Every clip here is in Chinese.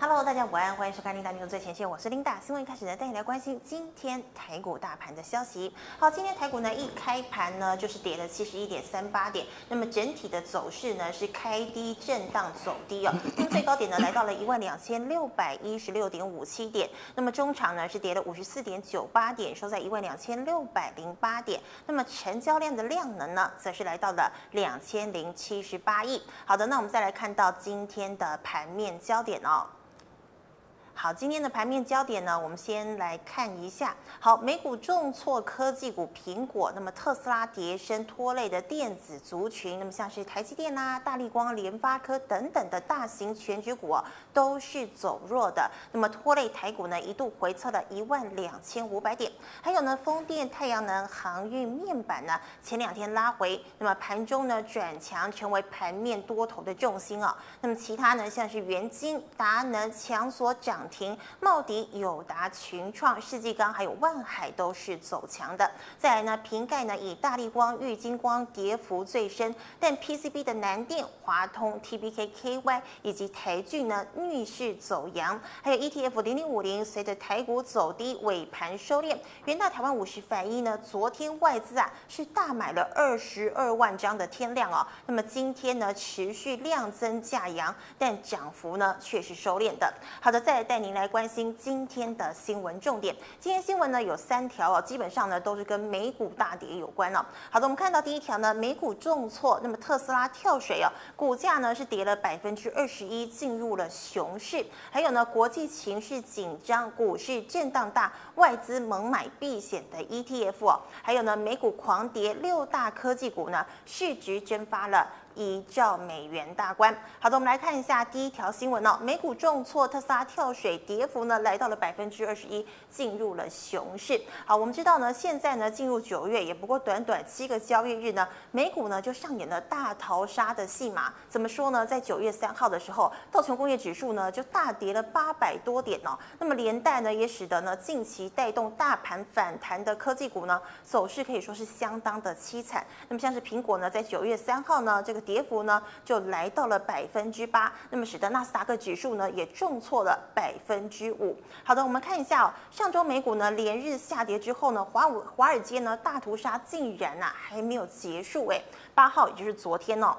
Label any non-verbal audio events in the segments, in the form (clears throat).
Hello，大家午安，欢迎收看《琳达牛最前线》，我是琳达。新闻一开始呢，带你来关心今天台股大盘的消息。好，今天台股呢一开盘呢就是跌了七十一点三八点，那么整体的走势呢是开低震荡走低哦。那么最高点呢来到了一万两千六百一十六点五七点，那么中场呢是跌了五十四点九八点，收在一万两千六百零八点。那么成交量的量能呢，则是来到了两千零七十八亿。好的，那我们再来看到今天的盘面焦点哦。好，今天的盘面焦点呢，我们先来看一下。好，美股重挫科技股，苹果，那么特斯拉跌升拖累的电子族群，那么像是台积电啦、大立光、联发科等等的大型全局股、都是走弱的。那么拖累台股呢，一度回测了一万两千五百点。还有呢，风电、太阳能、航运、面板呢，前两天拉回，那么盘中呢转强，成为盘面多头的重心啊。那么其他呢，像是元晶、达能强所涨。停，茂迪、友达、群创、世纪钢还有万海都是走强的。再来呢，瓶盖呢以大立光、玉晶光跌幅最深，但 PCB 的南电、华通、TPK、KY 以及台聚呢逆势走阳。还有 ETF 零零五零随着台股走低，尾盘收敛。元大台湾五十反一呢，昨天外资啊是大买了二十二万张的天量哦。那么今天呢持续量增价扬，但涨幅呢却是收敛的。好的，再来带。您来关心今天的新闻重点。今天新闻呢有三条哦，基本上呢都是跟美股大跌有关哦。好的，我们看到第一条呢，美股重挫，那么特斯拉跳水哦，股价呢是跌了百分之二十一，进入了熊市。还有呢，国际情势紧张，股市震荡大，外资猛买避险的 ETF 哦。还有呢，美股狂跌，六大科技股呢市值蒸发了。一兆美元大关。好的，我们来看一下第一条新闻哦。美股重挫，特斯拉跳水，跌幅呢来到了百分之二十一，进入了熊市。好，我们知道呢，现在呢进入九月，也不过短短七个交易日呢，美股呢就上演了大逃杀的戏码。怎么说呢？在九月三号的时候，道琼工业指数呢就大跌了八百多点哦。那么连带呢也使得呢近期带动大盘反弹的科技股呢走势可以说是相当的凄惨。那么像是苹果呢，在九月三号呢这个。跌幅呢就来到了百分之八，那么使得纳斯达克指数呢也重挫了百分之五。好的，我们看一下哦，上周美股呢连日下跌之后呢，华五华尔街呢大屠杀竟然啊还没有结束诶，八号也就是昨天哦。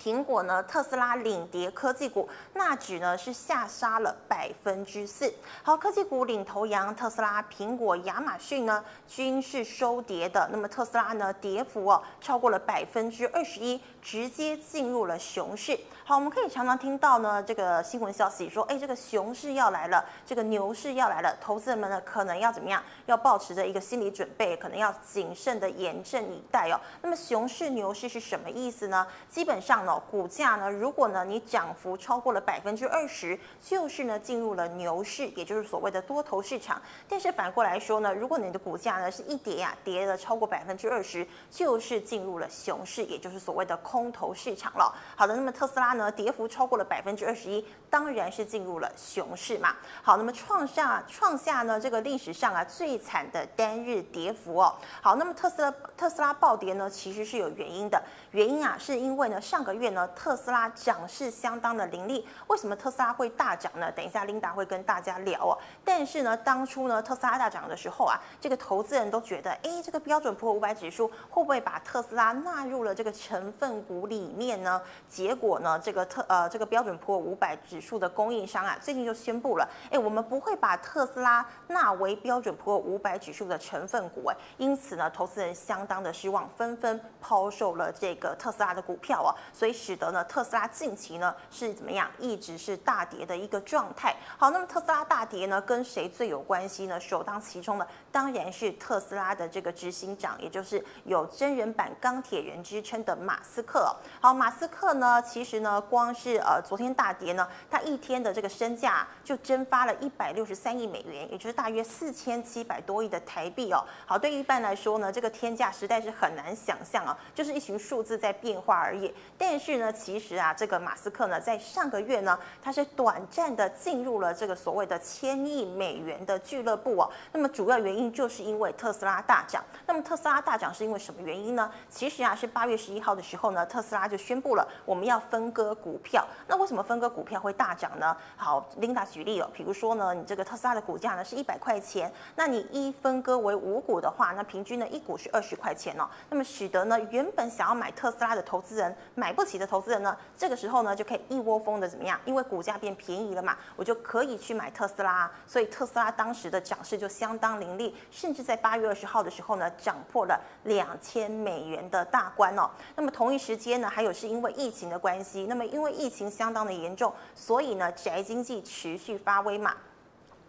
苹果呢，特斯拉领跌科技股，纳指呢是下杀了百分之四。好，科技股领头羊，特斯拉、苹果、亚马逊呢均是收跌的。那么特斯拉呢，跌幅哦超过了百分之二十一，直接进入了熊市。好，我们可以常常听到呢这个新闻消息说，哎，这个熊市要来了，这个牛市要来了，投资人们呢可能要怎么样？要保持着一个心理准备，可能要谨慎的严阵以待哦。那么熊市、牛市是什么意思呢？基本上。股价呢，如果呢你涨幅超过了百分之二十，就是呢进入了牛市，也就是所谓的多头市场。但是反过来说呢，如果你的股价呢是一跌呀、跌了超过百分之二十，就是进入了熊市，也就是所谓的空头市场了。好的，那么特斯拉呢跌幅超过了百分之二十一，当然是进入了熊市嘛。好，那么创下创下呢这个历史上啊最惨的单日跌幅哦。好，那么特斯拉特斯拉暴跌呢其实是有原因的，原因啊是因为呢上个月月呢，特斯拉涨势相当的凌厉。为什么特斯拉会大涨呢？等一下琳达会跟大家聊哦。但是呢，当初呢，特斯拉大涨的时候啊，这个投资人都觉得，哎，这个标准普尔五百指数会不会把特斯拉纳入了这个成分股里面呢？结果呢，这个特呃这个标准普尔五百指数的供应商啊，最近就宣布了，哎，我们不会把特斯拉纳为标准普尔五百指数的成分股。哎，因此呢，投资人相当的失望，纷纷抛售了这个特斯拉的股票哦。所以使得呢，特斯拉近期呢是怎么样，一直是大跌的一个状态。好，那么特斯拉大跌呢，跟谁最有关系呢？首当其冲的当然是特斯拉的这个执行长，也就是有真人版钢铁人之称的马斯克。好，马斯克呢，其实呢，光是呃昨天大跌呢，他一天的这个身价就蒸发了一百六十三亿美元，也就是大约四千七百多亿的台币哦。好，对一般来说呢，这个天价实在是很难想象啊，就是一群数字在变化而已。但是呢，其实啊，这个马斯克呢，在上个月呢，他是短暂的进入了这个所谓的千亿美元的俱乐部哦。那么主要原因就是因为特斯拉大涨。那么特斯拉大涨是因为什么原因呢？其实啊，是八月十一号的时候呢，特斯拉就宣布了我们要分割股票。那为什么分割股票会大涨呢？好，Linda 举例哦，比如说呢，你这个特斯拉的股价呢是一百块钱，那你一分割为五股的话，那平均呢一股是二十块钱哦。那么使得呢原本想要买特斯拉的投资人买不起的投资人呢，这个时候呢就可以一窝蜂的怎么样？因为股价变便宜了嘛，我就可以去买特斯拉。所以特斯拉当时的涨势就相当凌厉，甚至在八月二十号的时候呢，涨破了两千美元的大关哦。那么同一时间呢，还有是因为疫情的关系，那么因为疫情相当的严重，所以呢宅经济持续发威嘛。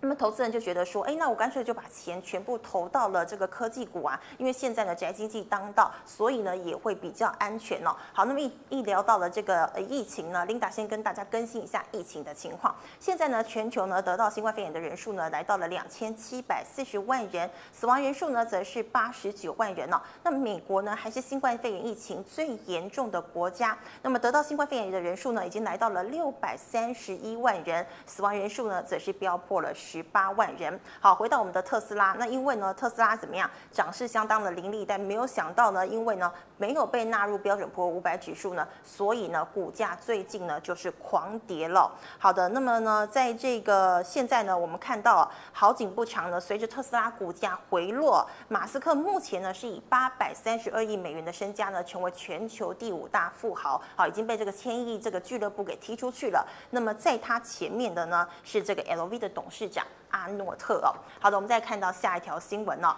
那么投资人就觉得说，哎，那我干脆就把钱全部投到了这个科技股啊，因为现在呢宅经济当道，所以呢也会比较安全哦。好，那么一一聊到了这个呃疫情呢，Linda 先跟大家更新一下疫情的情况。现在呢全球呢得到新冠肺炎的人数呢来到了两千七百四十万人，死亡人数呢则是八十九万人哦。那么美国呢还是新冠肺炎疫情最严重的国家，那么得到新冠肺炎的人数呢已经来到了六百三十一万人，死亡人数呢则是飙破了。十八万人。好，回到我们的特斯拉，那因为呢，特斯拉怎么样，涨势相当的凌厉，但没有想到呢，因为呢，没有被纳入标准普尔五百指数呢，所以呢，股价最近呢就是狂跌了。好的，那么呢，在这个现在呢，我们看到好景不长呢，随着特斯拉股价回落，马斯克目前呢是以八百三十二亿美元的身家呢，成为全球第五大富豪，好，已经被这个千亿这个俱乐部给踢出去了。那么在他前面的呢，是这个 LV 的董事长。阿诺特哦，好的，我们再看到下一条新闻哦。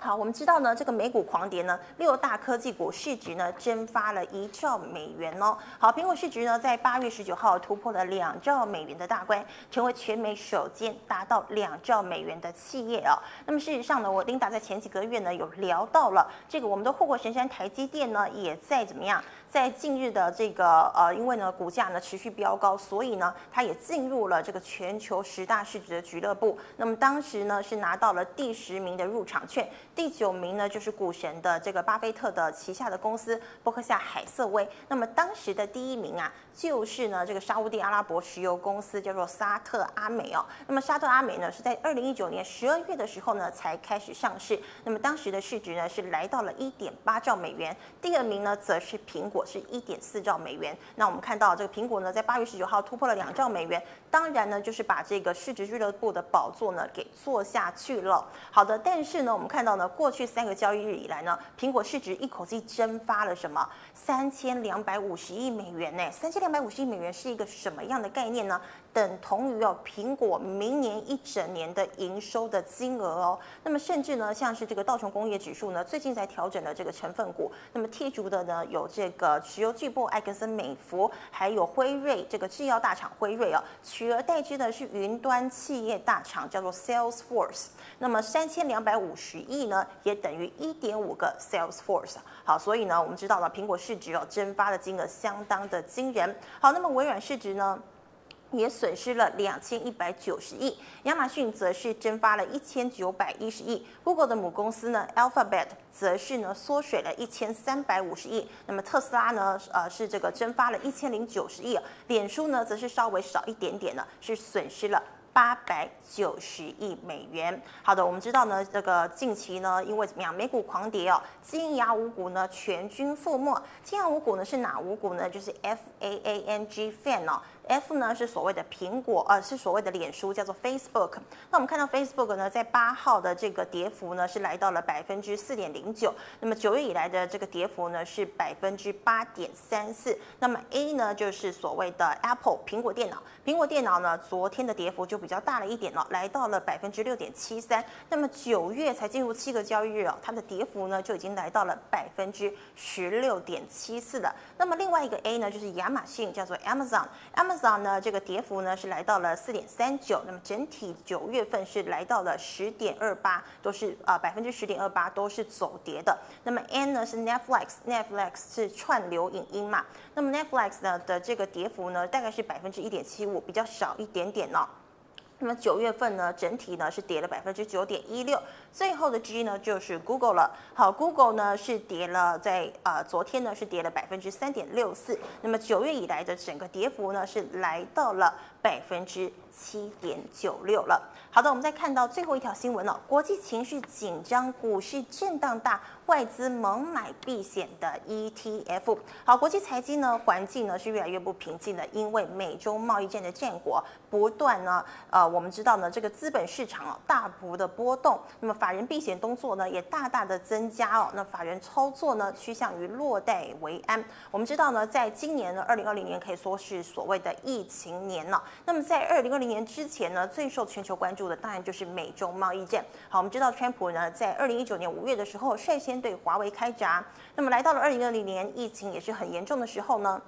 好，我们知道呢，这个美股狂跌呢，六大科技股市值呢蒸发了一兆美元哦。好，苹果市值呢在八月十九号突破了两兆美元的大关，成为全美首间达到两兆美元的企业哦。那么事实上呢，我琳达在前几个月呢有聊到了这个我们的护国神山台积电呢也在怎么样？在近日的这个呃，因为呢股价呢持续飙高，所以呢它也进入了这个全球十大市值的俱乐部。那么当时呢是拿到了第十名的入场券，第九名呢就是股神的这个巴菲特的旗下的公司波克夏海瑟威。那么当时的第一名啊就是呢这个沙乌地阿拉伯石油公司叫做沙特阿美哦。那么沙特阿美呢是在二零一九年十二月的时候呢才开始上市。那么当时的市值呢是来到了一点八兆美元。第二名呢则是苹果。是一点四兆美元。那我们看到这个苹果呢，在八月十九号突破了两兆美元，当然呢，就是把这个市值俱乐部的宝座呢给坐下去了。好的，但是呢，我们看到呢，过去三个交易日以来呢，苹果市值一口气蒸发了什么？三千两百五十亿美元呢？三千两百五十亿美元是一个什么样的概念呢？等同于哦，苹果明年一整年的营收的金额哦。那么甚至呢，像是这个道琼工业指数呢，最近在调整的这个成分股。那么剔除的呢，有这个石油巨擘埃克森美孚，还有辉瑞这个制药大厂辉瑞哦。取而代之的是云端企业大厂叫做 Salesforce。那么三千两百五十亿呢，也等于一点五个 Salesforce。好，所以呢，我们知道了苹果市值哦，蒸发的金额相当的惊人。好，那么微软市值呢？也损失了两千一百九十亿，亚马逊则是蒸发了一千九百一十亿，Google 的母公司呢，Alphabet 则是呢缩水了一千三百五十亿，那么特斯拉呢，呃是这个蒸发了一千零九十亿，脸书呢则是稍微少一点点呢，是损失了。八百九十亿美元。好的，我们知道呢，这个近期呢，因为怎么样，美股狂跌哦，金牙五股呢全军覆没。金牙五股呢是哪五股呢？就是 F A A N G Fan 哦，F 呢是所谓的苹果，呃，是所谓的脸书，叫做 Facebook。那我们看到 Facebook 呢，在八号的这个跌幅呢是来到了百分之四点零九。那么九月以来的这个跌幅呢是百分之八点三四。那么 A 呢就是所谓的 Apple 苹果电脑，苹果电脑呢昨天的跌幅就比较大了一点了，来到了百分之六点七三。那么九月才进入七个交易日哦，它的跌幅呢就已经来到了百分之十六点七四了。那么另外一个 A 呢，就是亚马逊，叫做 Amazon。呢，这个跌幅呢是来到了四点三九。那么整体九月份是来到了十点二八，都是啊百分之十点二八都是走跌的。那么 N 呢是 Netflix，Netflix 是串流影音嘛。那么 Netflix 呢的这个跌幅呢大概是百分之一点七五，比较少一点点哦。那么九月份呢，整体呢是跌了百分之九点一六，最后的 G 呢就是 Google 了。好，Google 呢是跌了在，呃昨天呢是跌了百分之三点六四。那么九月以来的整个跌幅呢是来到了百分之七点九六了。好的，我们再看到最后一条新闻了，国际情绪紧张，股市震荡大。外资猛买避险的 ETF，好，国际财经呢环境呢是越来越不平静的，因为美中贸易战的战火不断呢，呃，我们知道呢这个资本市场哦大幅的波动，那么法人避险动作呢也大大的增加哦，那法人操作呢趋向于落袋为安。我们知道呢，在今年呢二零二零年可以说是所谓的疫情年了，那么在二零二零年之前呢，最受全球关注的当然就是美中贸易战。好，我们知道川普呢在二零一九年五月的时候率先对华为开闸，那么来到了二零二零年，疫情也是很严重的时候呢。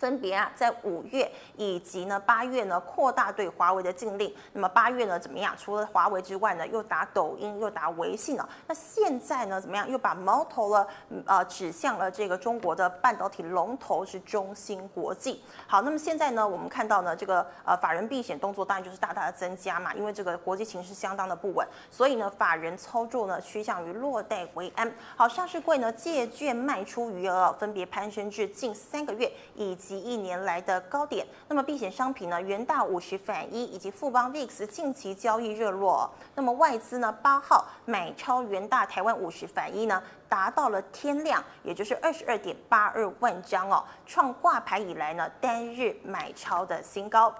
分别啊，在五月以及呢八月呢，扩大对华为的禁令。那么八月呢，怎么样？除了华为之外呢，又打抖音，又打微信了。那现在呢，怎么样？又把矛头了，呃，指向了这个中国的半导体龙头是中芯国际。好，那么现在呢，我们看到呢，这个呃法人避险动作当然就是大大的增加嘛，因为这个国际情势相当的不稳，所以呢，法人操作呢趋向于落袋为安。好，上市柜呢借券卖出余额分别攀升至近三个月以及。及一年来的高点，那么避险商品呢，元大五十反一以及富邦 VIX 近期交易热络，那么外资呢八号买超元大台湾五十反一呢，达到了天量，也就是二十二点八二万张哦，创挂牌以来呢单日买超的新高。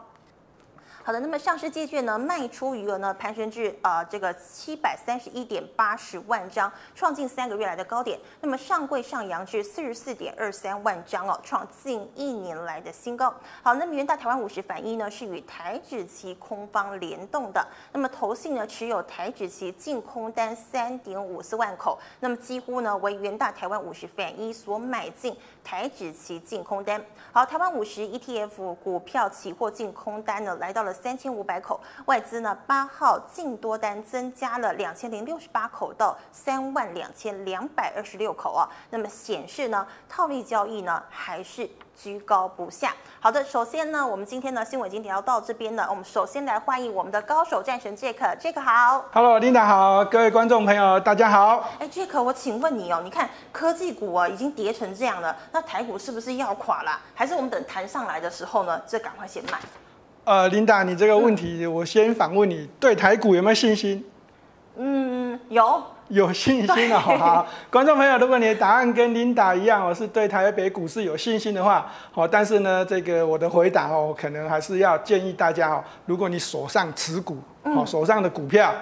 好的，那么上市借券呢卖出余额呢攀升至呃这个七百三十一点八十万张，创近三个月来的高点。那么上柜上扬至四十四点二三万张哦，创近一年来的新高。好，那么元大台湾五十反一呢是与台指期空方联动的，那么投信呢持有台指期净空单三点五四万口，那么几乎呢为元大台湾五十反一所买进台指期净空单。好，台湾五十 ETF 股票期货净空单呢来到了。三千五百口，外资呢八号净多单增加了两千零六十八口到三万两千两百二十六口啊，那么显示呢套利交易呢还是居高不下。好的，首先呢我们今天呢新闻已经聊到这边了，我们首先来欢迎我们的高手战神 Jack，Jack 好，Hello，Linda 好，各位观众朋友大家好。哎，Jack，我请问你哦，你看科技股啊已经跌成这样了，那台股是不是要垮了？还是我们等弹上来的时候呢，这赶快先卖？呃，琳达，你这个问题，我先反问你，对台股有没有信心？嗯，有，有信心啊！好，好，观众朋友，如果你的答案跟琳达一样，我是对台北股市有信心的话，好，但是呢，这个我的回答哦，可能还是要建议大家哦，如果你手上持股，哦，手上的股票。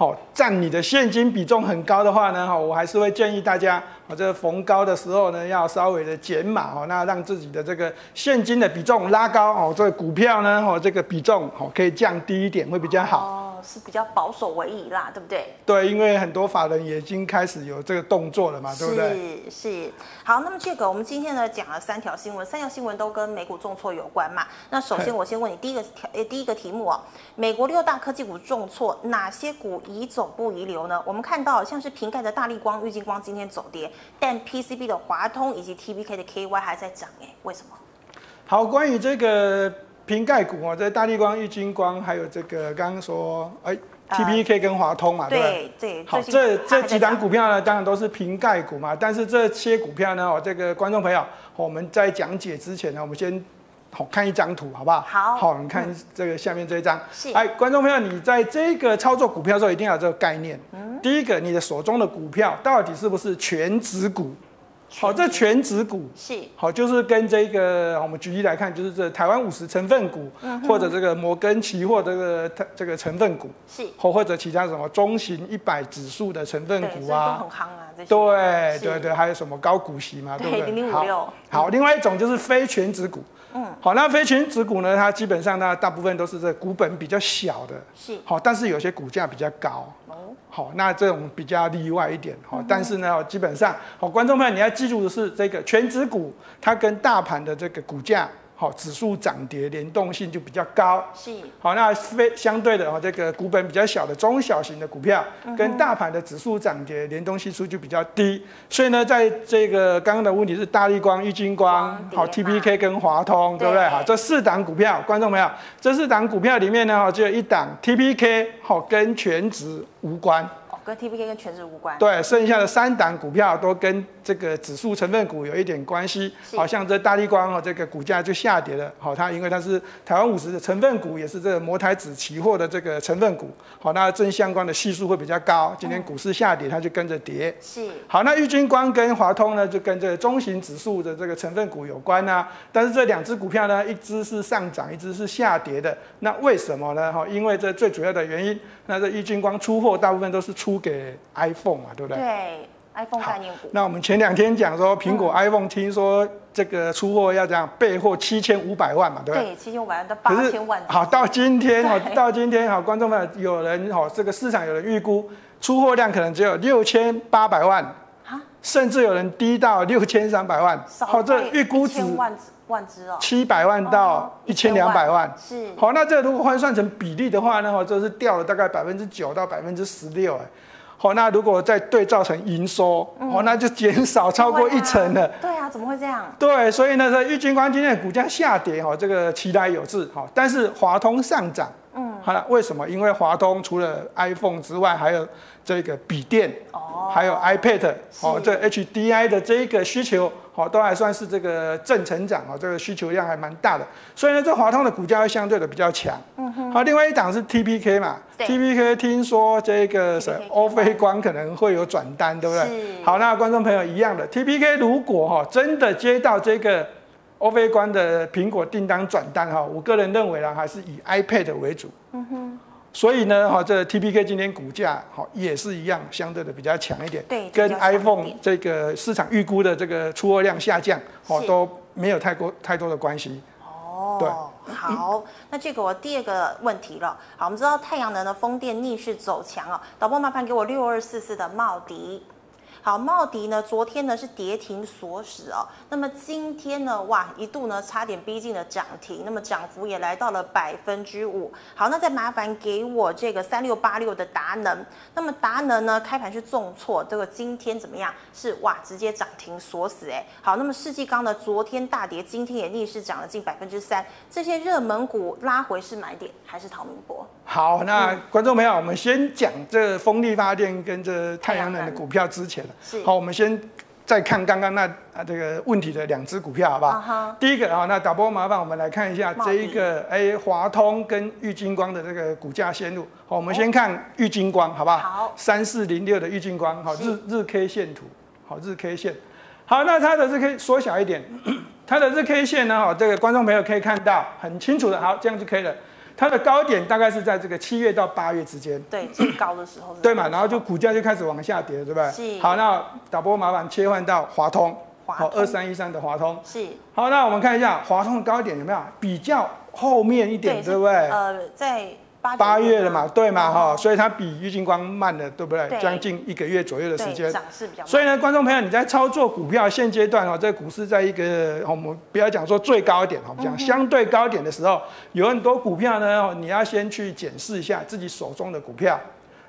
好，占你的现金比重很高的话呢，哈，我还是会建议大家，我这个逢高的时候呢，要稍微的减码哦，那让自己的这个现金的比重拉高哦，这个股票呢，哦，这个比重哦可以降低一点，会比较好。是比较保守为宜啦，对不对？对，因为很多法人也已经开始有这个动作了嘛，对不对？是是。好，那么这个我们今天呢讲了三条新闻，三条新闻都跟美股重挫有关嘛。那首先我先问你第一个条，诶，第一个题目哦，美国六大科技股重挫，哪些股宜走不宜留呢？我们看到像是瓶盖的大力光、玉晶光今天走跌，但 PCB 的华通以及 TBK 的 KY 还在涨，哎，为什么？好，关于这个。苹概股哦，在大地光、玉金光，还有这个刚刚说，哎，TPK 跟华通嘛，呃、对对？对，好，这这几档股票呢，当然都是瓶盖股嘛。但是这些股票呢，哦，这个观众朋友，我们在讲解之前呢，我们先好看一张图，好不好？好，好，你看这个下面这一张。是。哎，观众朋友，你在这个操作股票的时候，一定要有这个概念。嗯。第一个，你的手中的股票到底是不是全值股？好，这全指股。是。好，就是跟这个我们举例来看，就是这台湾五十成分股，嗯、或者这个摩根期货这个这个成分股是，或或者其他什么中型一百指数的成分股啊，对对对，还有什么高股息嘛，对不对？零零五六。好，另外一种就是非全指股，嗯，好，那非全指股呢，它基本上呢，大部分都是这股本比较小的，是。好，但是有些股价比较高。好，那这种比较例外一点，好，但是呢，基本上，好，观众朋友你要记住的是，这个全指股它跟大盘的这个股价，好，指数涨跌联动性就比较高。是。好，那非相对的哈，这个股本比较小的中小型的股票，跟大盘的指数涨跌联动系数就比较低。所以呢，在这个刚刚的问题是大力光、玉金光、好 TPK 跟华通，对不对？好，这四档股票，观众朋友，这四档股票里面呢，只有一档 TPK 好跟全值无关。跟 TPK 跟全职无关。对，剩下的三档股票都跟这个指数成分股有一点关系。好像这大力光哦，这个股价就下跌了。好，它因为它是台湾五十的成分股，也是这个摩台指期货的这个成分股。好，那正相关的系数会比较高。今天股市下跌，它就跟着跌。是。好，那玉晶光跟华通呢，就跟这个中型指数的这个成分股有关啊。但是这两只股票呢，一只是上涨，一只是下跌的。那为什么呢？哈，因为这最主要的原因，那这玉晶光出货大部分都是出给 iPhone 嘛，对不对？对，iPhone 概念股。那我们前两天讲说，苹果 iPhone 听说这个出货要这样备货七千五百万嘛，对不对？对，七千五百万到八千万。好，到今天好，到今天好，观众们有人好，这个市场有人预估出货量可能只有六千八百万，甚至有人低到六千三百万。好，这预估值万万只哦，七百万到一千两百万。是。好，那这个如果换算成比例的话呢，哈，这是掉了大概百分之九到百分之十六，哎。好，那如果再对照成营收，嗯、哦，那就减少超过一成了。对啊，怎么会这样？对，所以呢，这玉晶光今天的股价下跌，哈，这个期待有致，哈，但是华通上涨，嗯，好了，为什么？因为华通除了 iPhone 之外，还有这个笔电，哦，还有 iPad，哦，这 HDI 的这一个需求。好，都还算是这个正成长啊，这个需求量还蛮大的，所以呢，这华通的股价会相对的比较强。嗯哼。好，另外一档是 TPK 嘛，TPK 听说这个是欧菲光可能会有转单，对不对？是。好，那观众朋友一样的，TPK 如果哈真的接到这个欧菲光的苹果订单转单哈，我个人认为呢，还是以 iPad 为主。嗯哼。所以呢，哈，这 TPK 今天股价哈也是一样，相对的比较强一点，对，跟 iPhone 这个市场预估的这个出货量下降，哦，都没有太多太多的关系。哦，对，好，那这个我第二个问题了。好，我们知道太阳能的风电逆势走强啊，导播麻烦给我六二四四的茂迪。好，茂迪呢，昨天呢是跌停锁死哦，那么今天呢，哇，一度呢差点逼近了涨停，那么涨幅也来到了百分之五。好，那再麻烦给我这个三六八六的达能，那么达能呢开盘是重挫，这个今天怎么样？是哇，直接涨停锁死哎。好，那么世纪钢呢，昨天大跌，今天也逆势涨了近百分之三，这些热门股拉回是买点还是逃命波？好，那观众朋友，我们先讲这风力发电跟这太阳能的股票之前。是好，我们先再看刚刚那啊这个问题的两只股票，好不好？Uh huh. 第一个啊，那导播麻烦我们来看一下这一个哎华通跟玉金光的这个股价线路。好，我们先看玉金光，好不好？好。三四零六的玉金光，好日日 K 线图，好日 K 线。好，那它的日 K 缩小一点，(coughs) 它的日 K 线呢？哈，这个观众朋友可以看到很清楚的，好，这样就可以了。它的高点大概是在这个七月到八月之间，对，最高的时候，对嘛，然后就股价就开始往下跌，对不对？是。好，那导播麻烦切换到华通，好，二三一三的华通，是。好，那我们看一下华通的高点有没有比较后面一点，对不对？呃，在。八月了嘛，对嘛哈，所以它比郁金光慢了，对不对？将近一个月左右的时间。所以呢，观众朋友，你在操作股票现阶段哦，这个股市在一个我们不要讲说最高点，我们讲相对高点的时候，有很多股票呢，你要先去检视一下自己手中的股票，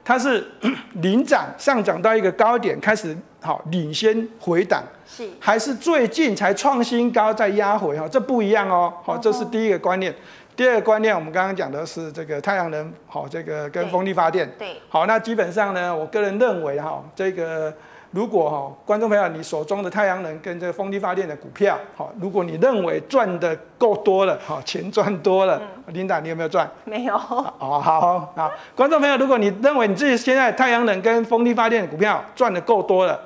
它是 (coughs) 领涨上涨到一个高点开始好领先回档，是还是最近才创新高再压回哈？这不一样哦，好，这是第一个观念。第二个观念，我们刚刚讲的是这个太阳能，好，这个跟风力发电，对，好，那基本上呢，我个人认为哈，这个如果哈，观众朋友你手中的太阳能跟这个风力发电的股票，好，如果你认为赚的够多了，好，钱赚多了，琳达、嗯、你有没有赚？没有。哦，好好，好，观众朋友，如果你认为你自己现在太阳能跟风力发电的股票赚的够多了，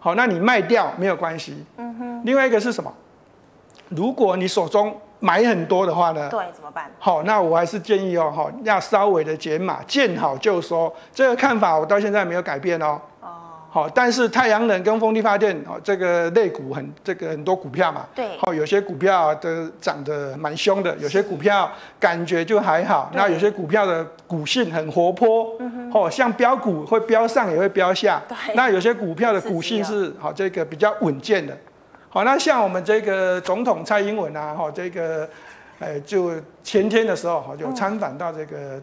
好，那你卖掉没有关系。嗯哼。另外一个是什么？如果你手中买很多的话呢？对，怎么办？好，那我还是建议哦，要稍微的减码，见好就收。这个看法我到现在没有改变哦。哦。好，但是太阳能跟风力发电哦，这个类股很这个很多股票嘛。对。好，有些股票的涨得蛮凶的，有些股票感觉就还好。那有些股票的股性很活泼。嗯哼。哦，像标股会标上也会标下。对。那有些股票的股性是好这个比较稳健的。好，那像我们这个总统蔡英文啊，哈，这个，呃，就前天的时候，哈，就参访到这个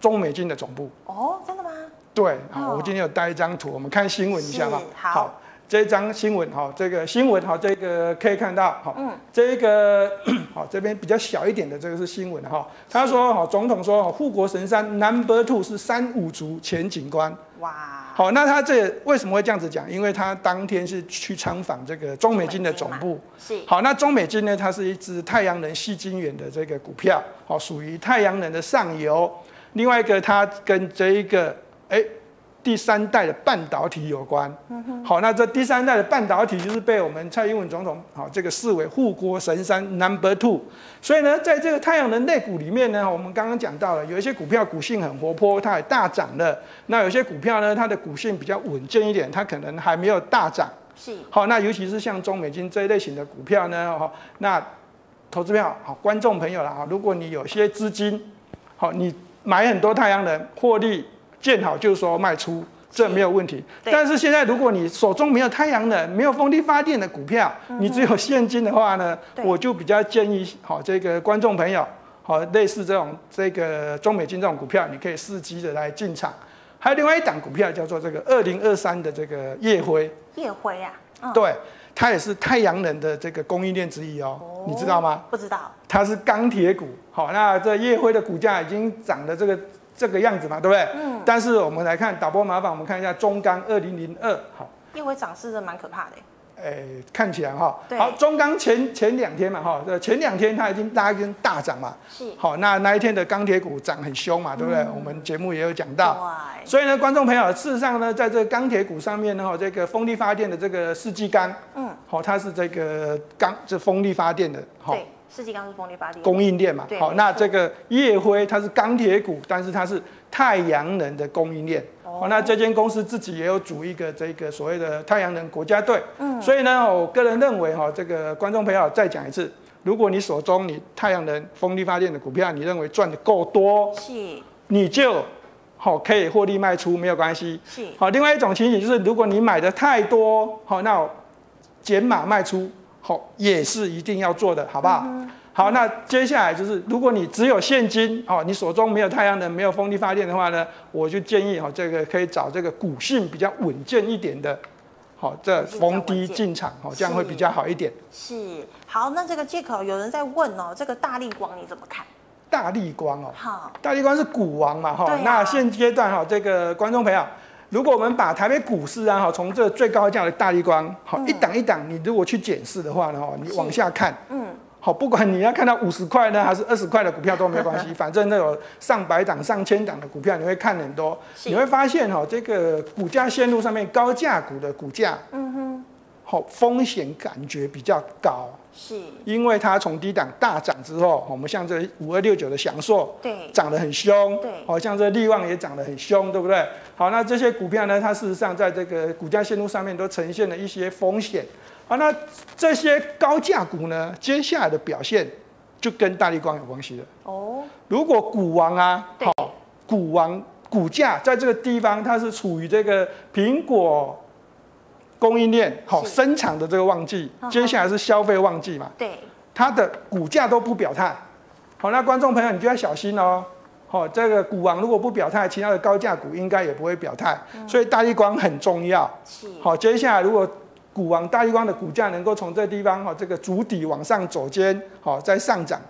中美军的总部。哦，真的吗？对，好，我今天有带一张图，我们看新闻一下哈。好。这张新闻哈，这个新闻哈，这个可以看到哈，嗯，这个 (clears throat) 好这边比较小一点的这个是新闻哈。他说哈，总统说护国神山 Number Two 是三五族前警官。哇，好，那他这为什么会这样子讲？因为他当天是去参访这个中美金的总部。是。好，那中美金呢，它是一只太阳能矽晶圆的这个股票，好，属于太阳能的上游。另外一个，它跟这一个哎。第三代的半导体有关，好，那这第三代的半导体就是被我们蔡英文总统好这个视为护国神山 Number Two，所以呢，在这个太阳能类股里面呢，我们刚刚讲到了，有一些股票股性很活泼，它也大涨了；那有些股票呢，它的股性比较稳健一点，它可能还没有大涨。是，好，那尤其是像中美金这一类型的股票呢，哈，那投资票好，观众朋友了啊，如果你有些资金，好，你买很多太阳能获利。见好就是说卖出，这没有问题。但是现在，如果你手中没有太阳能、没有风力发电的股票，你只有现金的话呢，我就比较建议，好这个观众朋友，好类似这种这个中美金这种股票，你可以伺机的来进场。还有另外一档股票叫做这个二零二三的这个夜辉。夜辉啊，对，它也是太阳能的这个供应链之一哦，你知道吗？不知道。它是钢铁股，好，那这夜辉的股价已经涨的这个。这个样子嘛，对不对？嗯。但是我们来看导播麻烦，我们看一下中钢二零零二，好。因为涨势是蛮可怕的。哎，看起来哈。对。好，中钢前前两天嘛，哈，前两天它已经大根大涨嘛。是。好，那那一天的钢铁股涨很凶嘛，对不对？嗯、我们节目也有讲到。对。所以呢，观众朋友，事实上呢，在这个钢铁股上面呢，哈，这个风力发电的这个世纪钢，嗯，好，它是这个钢，这风力发电的，对。世纪钢是风力发电供应链嘛？好，那这个烨辉它是钢铁股，但是它是太阳能的供应链。哦，那这间公司自己也有组一个这个所谓的太阳能国家队。嗯，所以呢，我个人认为哈，这个观众朋友再讲一次，如果你手中你太阳能风力发电的股票，你认为赚的够多，是，你就好可以获利卖出，没有关系。是，好，另外一种情形就是，如果你买的太多，好，那减码卖出。好，也是一定要做的，好不好？嗯、好，那接下来就是，如果你只有现金，哦，你手中没有太阳能、没有风力发电的话呢，我就建议，哈，这个可以找这个股性比较稳健一点的，好，这逢低进场，好，这样会比较好一点。是，好，那这个借口有人在问哦，这个大力光你怎么看？大力光哦，好，大力光是股王嘛，哈、啊，那现阶段哈，这个观众朋友。如果我们把台北股市啊，哈，从这最高价的大力光，好，一档一档，你如果去检视的话呢，哈，你往下看，嗯，好，不管你要看到五十块呢，还是二十块的股票都没关系，(laughs) 反正那有上百档、上千档的股票，你会看很多，你会发现哈，这个股价线路上面高价股的股价，嗯哼，好，风险感觉比较高。是，因为它从低档大涨之后，我们像这五二六九的祥硕，对，涨得很凶，对，好像这利旺也涨得很凶，对不对？好，那这些股票呢，它事实上在这个股价线路上面都呈现了一些风险。好，那这些高价股呢，接下来的表现就跟大立光有关系了。哦，如果股王啊，好，股王股价在这个地方，它是处于这个苹果。供应链好，生产的这个旺季，接下来是消费旺季嘛？对，它的股价都不表态，好，那观众朋友你就要小心哦。好，这个股王如果不表态，其他的高价股应该也不会表态，所以大立光很重要。是，好，接下来如果股王大立光的股价能够从这个地方哈，这个主底往上走尖，好，再上涨，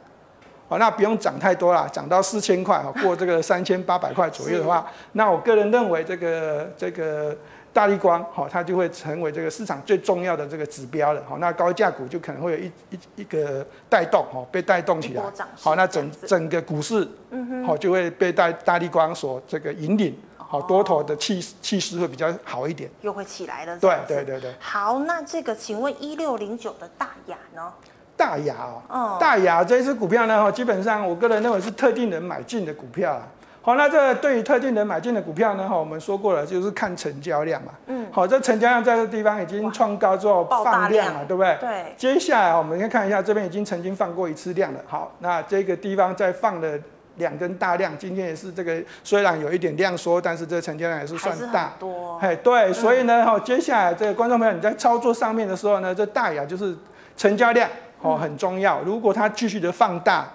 好，那不用涨太多啦，涨到四千块，过这个三千八百块左右的话，那我个人认为这个这个。大立光，好，它就会成为这个市场最重要的这个指标了，好，那高价股就可能会有一一一个带动，哦，被带动起来，好，那整整个股市，嗯好，就会被大大立光所这个引领，好，多头的气气势会比较好一点，又会起来了，对对对对。好，那这个请问一六零九的大雅呢？大雅哦，大雅这支股票呢，哈，基本上我个人认为是特定人买进的股票啊。好，那这对于特定人买进的股票呢？哈，我们说过了，就是看成交量嘛。嗯。好，这成交量在这个地方已经创高之后放量了，对不对？对。接下来我们先看一下，这边已经曾经放过一次量了。好，那这个地方再放了两根大量，今天也是这个虽然有一点量缩，但是这成交量也是算大，多。嘿，对，所以呢，哈，接下来这个观众朋友你在操作上面的时候呢，这大亚就是成交量哦很重要，如果它继续的放大，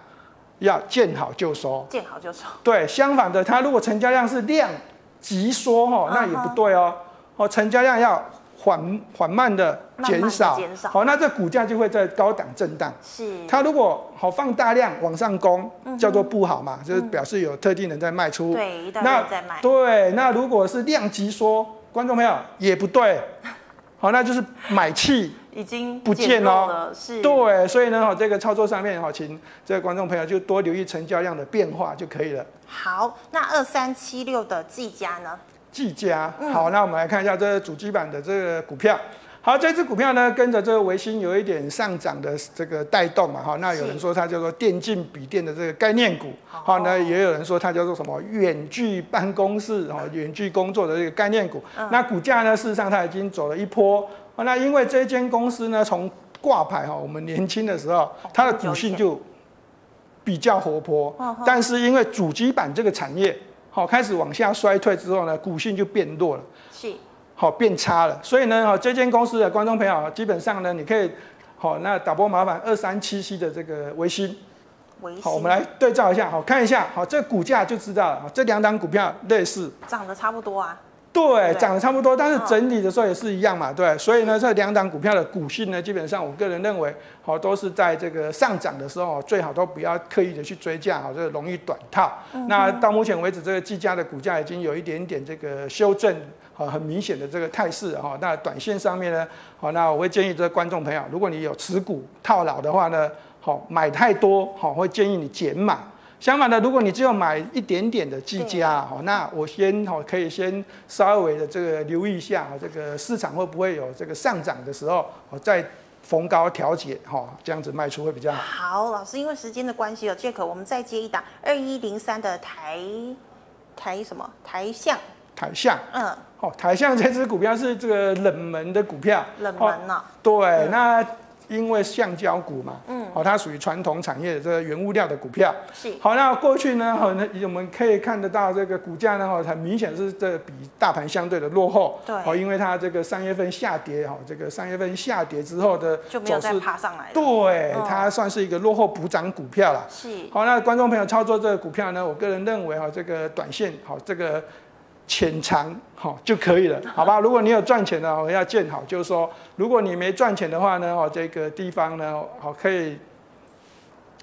要见好就收，见好就收。对，相反的，它如果成交量是量急缩哈，那也不对哦，哦，成交量要。缓缓慢的减少，减少好，那这股价就会在高档震荡。是，它如果好放大量往上攻，叫做不好嘛，就是表示有特定人在卖出。对，一大堆人在卖。对，那如果是量急缩，观众朋友也不对，(laughs) 好，那就是买气已经不见了。是，对，所以呢，哈，这个操作上面哈，请这个观众朋友就多留意成交量的变化就可以了。好，那二三七六的技嘉呢？技嘉，好，那我们来看一下这个主机板的这个股票。好，这支股票呢，跟着这个维新有一点上涨的这个带动嘛，哈。那有人说它叫做电竞笔电的这个概念股，好，那也有人说它叫做什么远距办公室，哈，远距工作的这个概念股。那股价呢，事实上它已经走了一波。那因为这间公司呢，从挂牌哈，我们年轻的时候，它的股性就比较活泼，但是因为主机板这个产业。好，开始往下衰退之后呢，股性就变弱了，是，好变差了。所以呢，哈，这间公司的观众朋友，基本上呢，你可以，好，那打波麻烦二三七七的这个微星，微星，好，我们来对照一下，好，看一下，好，这股价就知道了，这两档股票类似，涨得差不多啊。对，涨得差不多，但是整理的时候也是一样嘛，对，所以呢，这两档股票的股性呢，基本上我个人认为，好，都是在这个上涨的时候，最好都不要刻意的去追价，好，这个容易短套。嗯、那到目前为止，这个技嘉的股价已经有一点点这个修正，好，很明显的这个态势，哈，那短线上面呢，好，那我会建议这个观众朋友，如果你有持股套牢的话呢，好，买太多，好，会建议你减码。相反的，如果你只有买一点点的技嘉，好，那我先好可以先稍微的这个留意一下，这个市场会不会有这个上涨的时候，我再逢高调节，哈，这样子卖出会比较好。好，老师，因为时间的关系哦，Jack，我们再接一档二一零三的台台什么台象？台象，嗯，好，台象这支股票是这个冷门的股票，冷门呢、啊？对，嗯、那。因为橡胶股嘛，嗯，好，它属于传统产业的这个原物料的股票，是。好，那过去呢，好，那我们可以看得到这个股价呢，哈，很明显是这比大盘相对的落后，对，好，因为它这个三月份下跌，哈，这个三月份下跌之后的就没有再爬上来，对，它算是一个落后补涨股票了，是。好，那观众朋友操作这个股票呢，我个人认为哈，这个短线，好，这个。浅长好就可以了，好吧？如果你有赚钱的，我要建好就是说；如果你没赚钱的话呢，哦，这个地方呢，好可以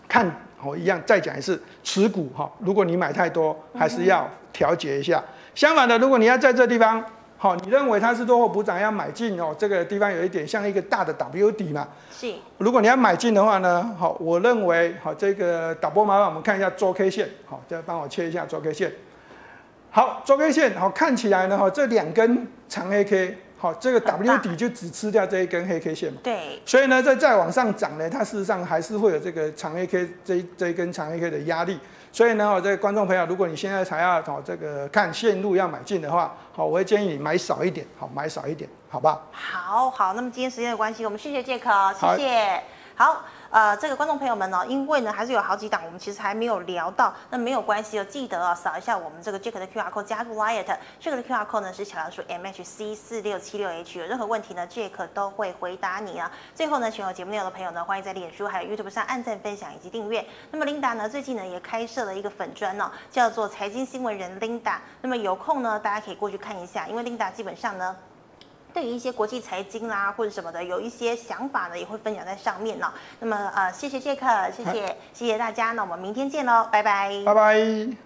看，我一样再讲一次，持股哈。如果你买太多，还是要调节一下。相反的，如果你要在这地方，好，你认为它是多后补涨要买进哦，这个地方有一点像一个大的 W 底嘛。是。如果你要买进的话呢，好，我认为好，这个导播麻烦我们看一下周 K 线，好，再帮我切一下周 K 线。好，周 K 线好，看起来呢，哈，这两根长黑 K，好，这个 W 底就只吃掉这一根黑 K 线嘛。对。所以呢，再再往上涨呢，它事实上还是会有这个长黑 K 这一这一根长黑 K 的压力。所以呢，我这个观众朋友，如果你现在才要找这个看线路要买进的话，好，我会建议你买少一点，好，买少一点，好吧？好好，那么今天时间的关系，我们谢谢杰克，谢谢。好。呃，这个观众朋友们呢，因为呢还是有好几档，我们其实还没有聊到，那没有关系哦，记得啊扫一下我们这个 Jack 的 QR code 加入 Line，这个的 QR code 呢是小老鼠 MHC 四六七六 H，有任何问题呢，Jack 都会回答你啊。最后呢，喜欢节目内容的朋友呢，欢迎在脸书还有 YouTube 上按赞、分享以及订阅。那么 Linda 呢，最近呢也开设了一个粉专呢，叫做财经新闻人 Linda。那么有空呢，大家可以过去看一下，因为 Linda 基本上呢。对于一些国际财经啦或者什么的，有一些想法呢，也会分享在上面呢。那么呃，谢谢杰克，谢谢谢谢大家，那我们明天见喽，拜拜，拜拜。